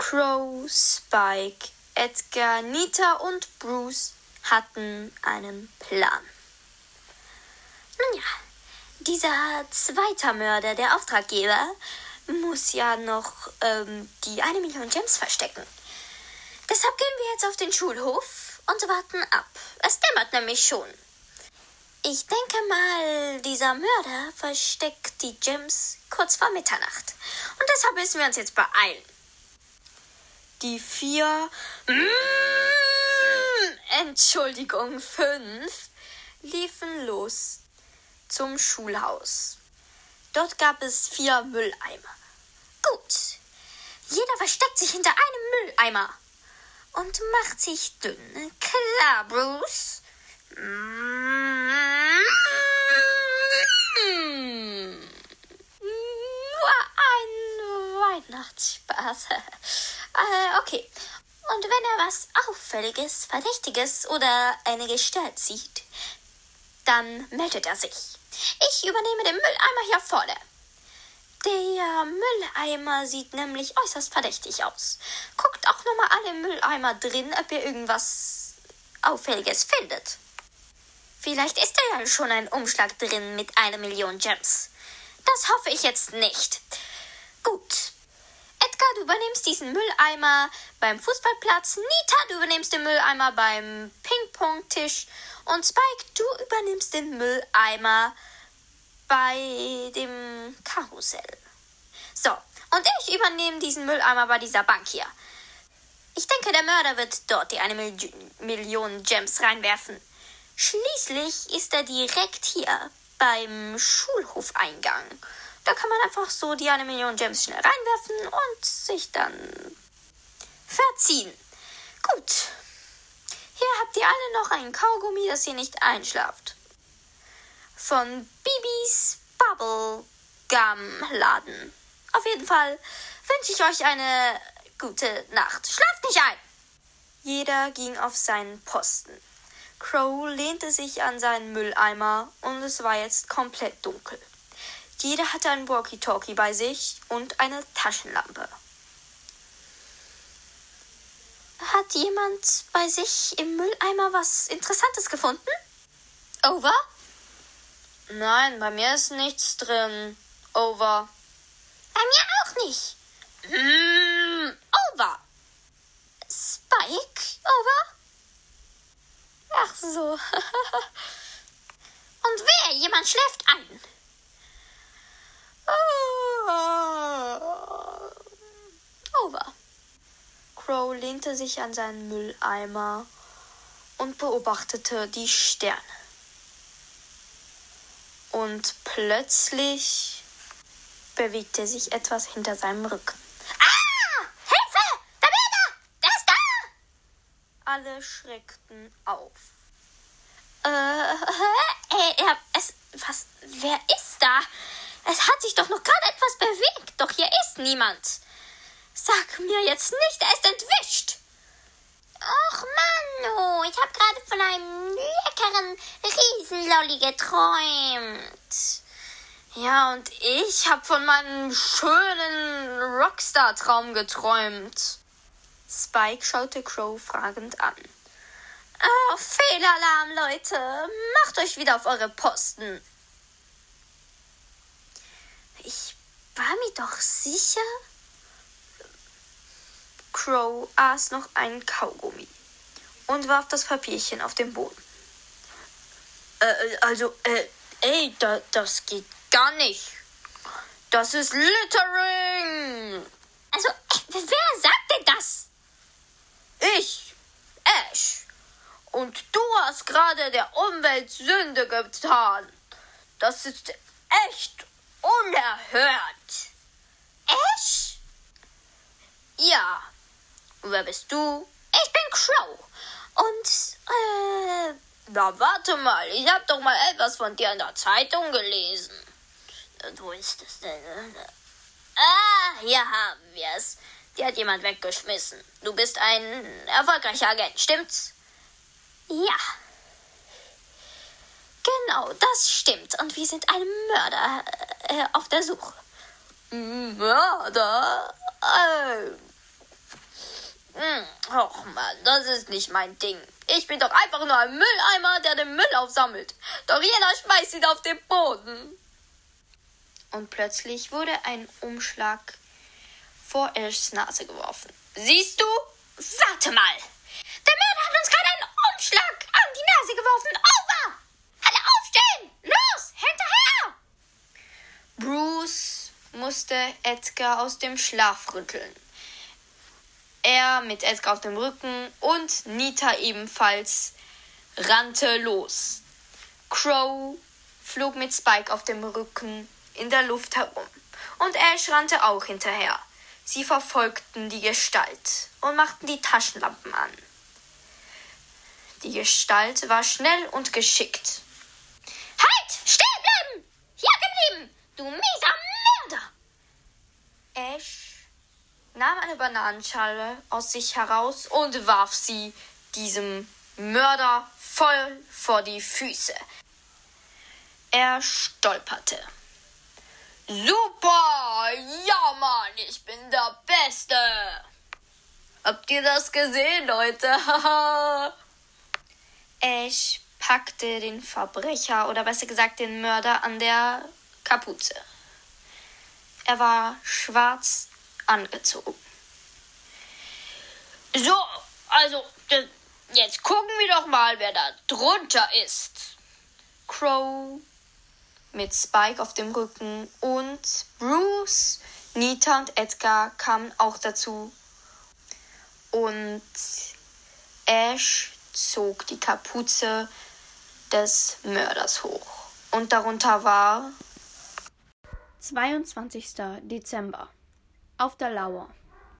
Crow, Spike, Edgar, Nita und Bruce hatten einen Plan. Nun ja, dieser zweite Mörder, der Auftraggeber, muss ja noch ähm, die eine Million Gems verstecken. Deshalb gehen wir jetzt auf den Schulhof und warten ab. Es dämmert nämlich schon. Ich denke mal, dieser Mörder versteckt die Gems kurz vor Mitternacht. Und deshalb müssen wir uns jetzt beeilen. Die vier, mm, Entschuldigung, fünf, liefen los zum Schulhaus. Dort gab es vier Mülleimer. Gut. Jeder versteckt sich hinter einem Mülleimer und macht sich dünn. Klar, Bruce. Nur ein Weihnachtsspaß. Äh, okay. Und wenn er was Auffälliges, Verdächtiges oder eine Gestalt sieht, dann meldet er sich. Ich übernehme den Mülleimer hier vorne. Der Mülleimer sieht nämlich äußerst verdächtig aus. Guckt auch nochmal alle Mülleimer drin, ob ihr irgendwas Auffälliges findet. Vielleicht ist da ja schon ein Umschlag drin mit einer Million Gems. Das hoffe ich jetzt nicht. Gut. Edgar, du übernimmst diesen Mülleimer beim Fußballplatz. Nita, du übernimmst den Mülleimer beim Ping-Pong-Tisch. Und Spike, du übernimmst den Mülleimer bei dem Karussell. So, und ich übernehme diesen Mülleimer bei dieser Bank hier. Ich denke, der Mörder wird dort die eine Mil Million Gems reinwerfen. Schließlich ist er direkt hier beim Schulhofeingang. Da kann man einfach so die eine Million Gems schnell reinwerfen und sich dann verziehen. Gut. Hier habt ihr alle noch ein Kaugummi, dass ihr nicht einschlaft von Bibis Bubblegum Laden. Auf jeden Fall wünsche ich euch eine gute Nacht. Schlaft nicht ein! Jeder ging auf seinen Posten. Crow lehnte sich an seinen Mülleimer und es war jetzt komplett dunkel. Jeder hatte ein Walkie-Talkie bei sich und eine Taschenlampe. Hat jemand bei sich im Mülleimer was Interessantes gefunden? Over? Nein, bei mir ist nichts drin. Over. Bei mir auch nicht. Mm, over. Spike, over? Ach so. Und wer? Jemand schläft ein. Over. Crow lehnte sich an seinen Mülleimer und beobachtete die Sterne. Und plötzlich bewegte sich etwas hinter seinem Rücken. Ah! Hilfe! Da bin er! Der ist da! Alle schreckten auf. Äh, äh, es, was, wer ist da? Es hat sich doch noch gerade etwas bewegt, doch hier ist niemand. Sag mir jetzt nicht, er ist entwischt. Och, Manu, ich habe gerade von einem leckeren Riesenlolli geträumt. Ja, und ich habe von meinem schönen Rockstar-Traum geträumt. Spike schaute Crow fragend an. Oh, Fehlalarm, Leute. Macht euch wieder auf eure Posten. Ich war mir doch sicher, Crow aß noch einen Kaugummi und warf das Papierchen auf den Boden. Äh, also, äh, ey, da, das geht gar nicht. Das ist Littering. Also, wer sagt denn das? Ich, Ash. Und du hast gerade der Umwelt Sünde getan. Das ist echt unerhört. Ash? Ja, Wer bist du? Ich bin Crow. Und, äh, na warte mal, ich hab doch mal etwas von dir in der Zeitung gelesen. Wo ist das denn? Ah, hier haben wir es. Die hat jemand weggeschmissen. Du bist ein erfolgreicher Agent, stimmt's? Ja. Genau, das stimmt. Und wir sind einem Mörder äh, auf der Suche. Mörder? Äh, Hm, och Mann, das ist nicht mein Ding. Ich bin doch einfach nur ein Mülleimer, der den Müll aufsammelt. Doch jeder schmeißt ihn auf den Boden. Und plötzlich wurde ein Umschlag vor Ashs Nase geworfen. Siehst du? Warte mal. Der Mörder hat uns gerade einen Umschlag an die Nase geworfen. Over! Alle aufstehen! Los! Hinterher! Bruce musste Edgar aus dem Schlaf rütteln. Er mit Edgar auf dem Rücken und Nita ebenfalls rannte los. Crow flog mit Spike auf dem Rücken in der Luft herum und Ash rannte auch hinterher. Sie verfolgten die Gestalt und machten die Taschenlampen an. Die Gestalt war schnell und geschickt. Halt! Stehen bleiben! Hier geblieben! Du mieser Mörder! Ash nahm eine Bananenschale aus sich heraus und warf sie diesem Mörder voll vor die Füße. Er stolperte. Super! Ja, Mann, ich bin der Beste! Habt ihr das gesehen, Leute? Ash packte den Verbrecher oder besser gesagt den Mörder an der Kapuze. Er war schwarz angezogen. So, also jetzt gucken wir doch mal, wer da drunter ist. Crow mit Spike auf dem Rücken und Bruce, Nita und Edgar kamen auch dazu. Und Ash zog die Kapuze des Mörders hoch. Und darunter war 22. Dezember auf der Lauer.